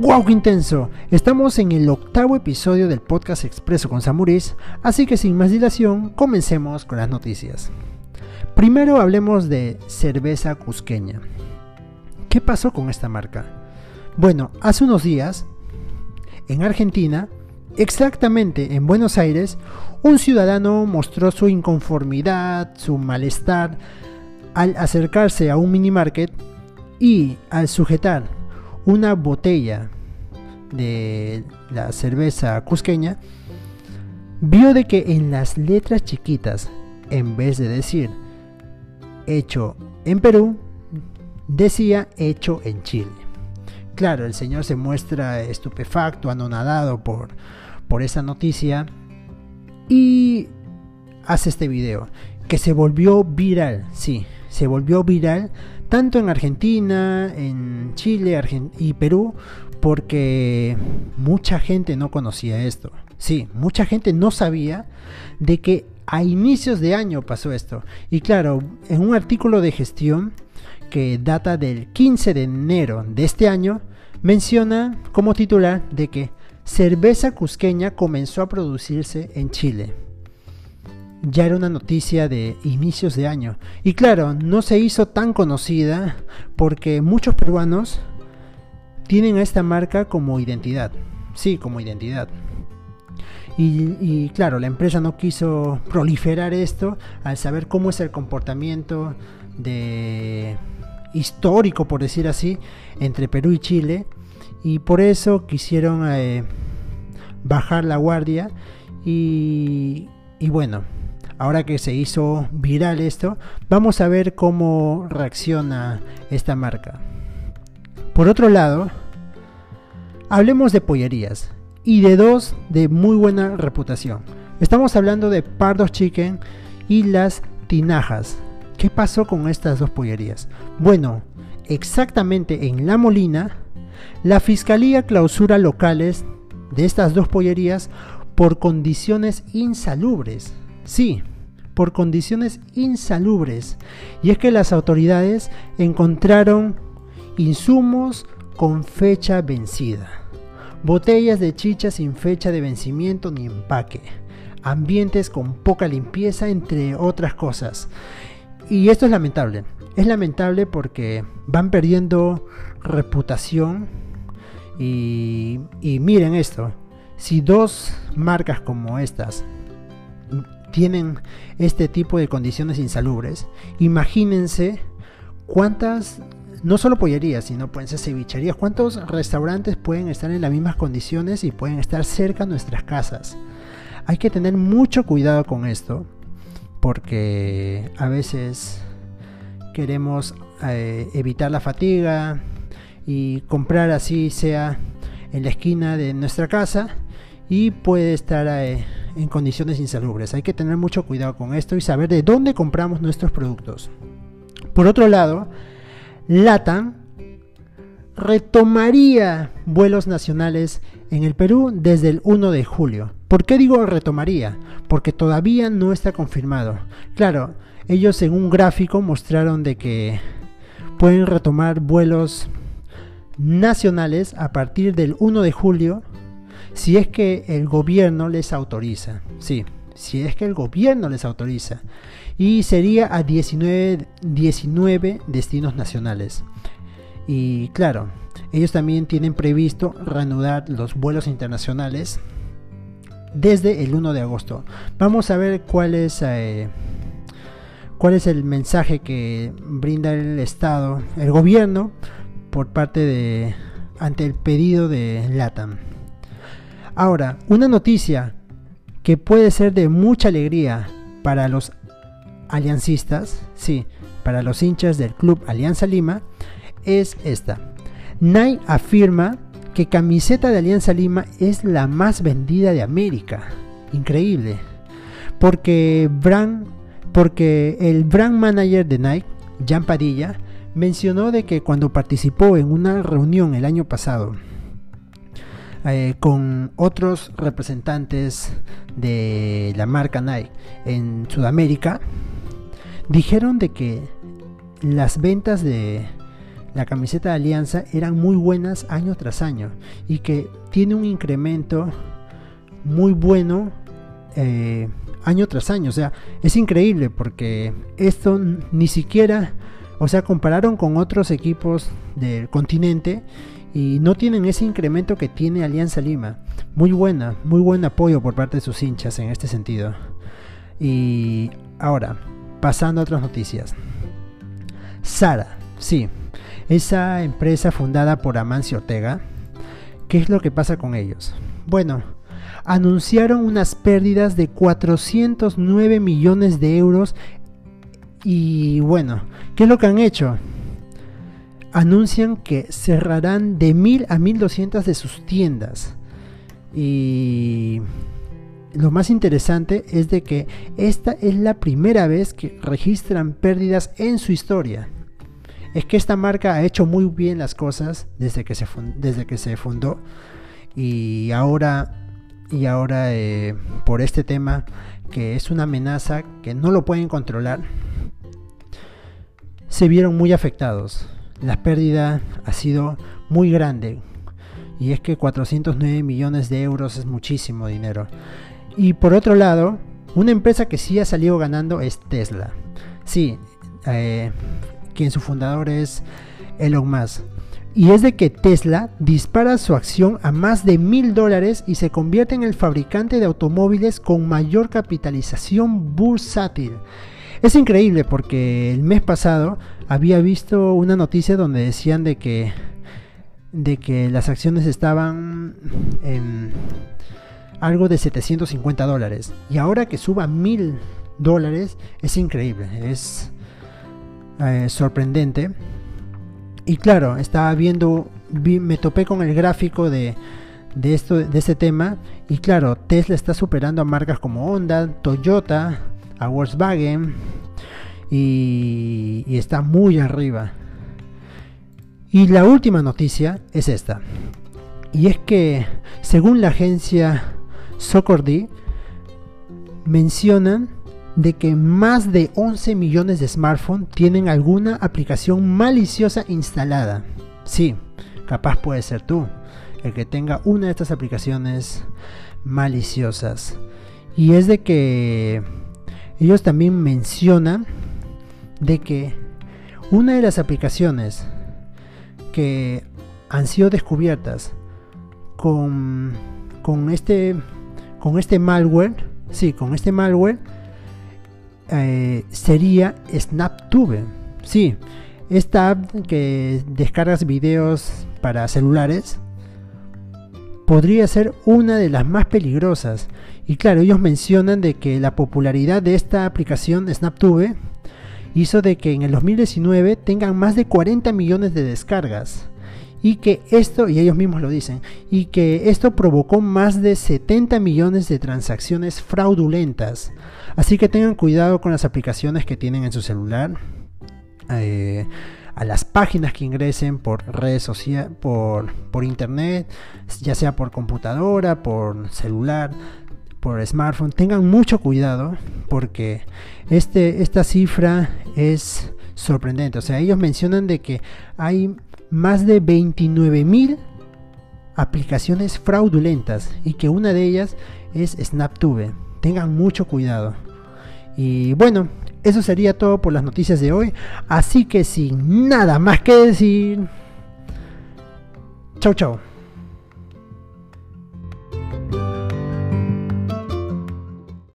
¡Wow, qué intenso! Estamos en el octavo episodio del podcast Expreso con Samuris, así que sin más dilación, comencemos con las noticias. Primero hablemos de cerveza cusqueña. ¿Qué pasó con esta marca? Bueno, hace unos días, en Argentina, exactamente en Buenos Aires, un ciudadano mostró su inconformidad, su malestar, al acercarse a un mini market y al sujetar una botella de la cerveza cusqueña, vio de que en las letras chiquitas, en vez de decir hecho en Perú, decía hecho en Chile. Claro, el señor se muestra estupefacto, anonadado por, por esa noticia y hace este video que se volvió viral, sí, se volvió viral tanto en Argentina, en Chile y Perú, porque mucha gente no conocía esto. Sí, mucha gente no sabía de que a inicios de año pasó esto. Y claro, en un artículo de gestión que data del 15 de enero de este año, menciona como titular de que cerveza cusqueña comenzó a producirse en Chile ya era una noticia de inicios de año. Y claro, no se hizo tan conocida porque muchos peruanos tienen a esta marca como identidad. Sí, como identidad. Y, claro, la empresa no quiso proliferar esto al saber cómo es el comportamiento de histórico, por decir así, entre Perú y Chile. Y por eso quisieron eh, bajar la guardia. y bueno, ahora que se hizo viral esto, vamos a ver cómo reacciona esta marca. Por otro lado, hablemos de pollerías y de dos de muy buena reputación. Estamos hablando de Pardos Chicken y las Tinajas. ¿Qué pasó con estas dos pollerías? Bueno, exactamente en La Molina, la Fiscalía clausura locales de estas dos pollerías por condiciones insalubres. Sí, por condiciones insalubres. Y es que las autoridades encontraron insumos con fecha vencida, botellas de chicha sin fecha de vencimiento ni empaque, ambientes con poca limpieza, entre otras cosas. Y esto es lamentable. Es lamentable porque van perdiendo reputación. Y, y miren esto. Si dos marcas como estas tienen este tipo de condiciones insalubres, imagínense cuántas, no solo pollerías, sino pueden ser cevicherías, cuántos restaurantes pueden estar en las mismas condiciones y pueden estar cerca de nuestras casas. Hay que tener mucho cuidado con esto, porque a veces queremos eh, evitar la fatiga y comprar así sea en la esquina de nuestra casa y puede estar eh, en condiciones insalubres. Hay que tener mucho cuidado con esto y saber de dónde compramos nuestros productos. Por otro lado, LATAM retomaría vuelos nacionales en el Perú desde el 1 de julio. ¿Por qué digo retomaría? Porque todavía no está confirmado. Claro, ellos en un gráfico mostraron de que pueden retomar vuelos nacionales a partir del 1 de julio si es que el gobierno les autoriza. Sí, si es que el gobierno les autoriza. Y sería a 19, 19 destinos nacionales. Y claro, ellos también tienen previsto reanudar los vuelos internacionales desde el 1 de agosto. Vamos a ver cuál es, eh, cuál es el mensaje que brinda el Estado, el gobierno, por parte de ante el pedido de LATAM. Ahora, una noticia que puede ser de mucha alegría para los aliancistas, sí, para los hinchas del club Alianza Lima, es esta. Nike afirma que camiseta de Alianza Lima es la más vendida de América. Increíble. Porque, brand, porque el brand manager de Nike, Jan Padilla, mencionó de que cuando participó en una reunión el año pasado eh, con otros representantes de la marca Nike en Sudamérica, dijeron de que las ventas de la camiseta de Alianza eran muy buenas año tras año y que tiene un incremento muy bueno eh, año tras año. O sea, es increíble porque esto ni siquiera, o sea, compararon con otros equipos del continente y no tienen ese incremento que tiene Alianza Lima. Muy buena, muy buen apoyo por parte de sus hinchas en este sentido. Y ahora, pasando a otras noticias. Sara, sí, esa empresa fundada por Amancio Ortega, ¿qué es lo que pasa con ellos? Bueno, anunciaron unas pérdidas de 409 millones de euros y bueno, ¿qué es lo que han hecho? Anuncian que cerrarán de 1000 a 1200 de sus tiendas. Y lo más interesante es de que esta es la primera vez que registran pérdidas en su historia. Es que esta marca ha hecho muy bien las cosas desde que se, desde que se fundó y ahora y ahora eh, por este tema que es una amenaza que no lo pueden controlar, se vieron muy afectados. La pérdida ha sido muy grande y es que 409 millones de euros es muchísimo dinero. Y por otro lado, una empresa que sí ha salido ganando es Tesla. Sí, eh, quien su fundador es Elon Musk y es de que Tesla dispara su acción a más de mil dólares y se convierte en el fabricante de automóviles con mayor capitalización bursátil. Es increíble porque el mes pasado había visto una noticia donde decían de que de que las acciones estaban en algo de 750 dólares y ahora que suba mil dólares es increíble, es eh, sorprendente y claro, estaba viendo, me topé con el gráfico de, de, esto, de este tema. Y claro, Tesla está superando a marcas como Honda, Toyota, a Volkswagen. Y, está muy arriba. Y la última noticia es esta. Y es que, según la agencia Socordi, mencionan de que más de 11 millones de smartphones tienen alguna aplicación maliciosa instalada. Sí, capaz puede ser tú, el que tenga una de estas aplicaciones maliciosas. Y es de que ellos también mencionan de que una de las aplicaciones que han sido descubiertas con, con este con este malware, sí, con este malware eh, sería SnapTube. Sí, esta app que descargas videos para celulares podría ser una de las más peligrosas. Y claro, ellos mencionan de que la popularidad de esta aplicación SnapTube hizo de que en el 2019 tengan más de 40 millones de descargas. Y que esto, y ellos mismos lo dicen, y que esto provocó más de 70 millones de transacciones fraudulentas. Así que tengan cuidado con las aplicaciones que tienen en su celular. Eh, a las páginas que ingresen por redes sociales, por, por internet, ya sea por computadora, por celular, por smartphone, tengan mucho cuidado porque este, esta cifra es sorprendente. O sea, ellos mencionan de que hay más de 29 mil aplicaciones fraudulentas y que una de ellas es SnapTube. Tengan mucho cuidado. Y bueno, eso sería todo por las noticias de hoy. Así que sin nada más que decir. Chau chau.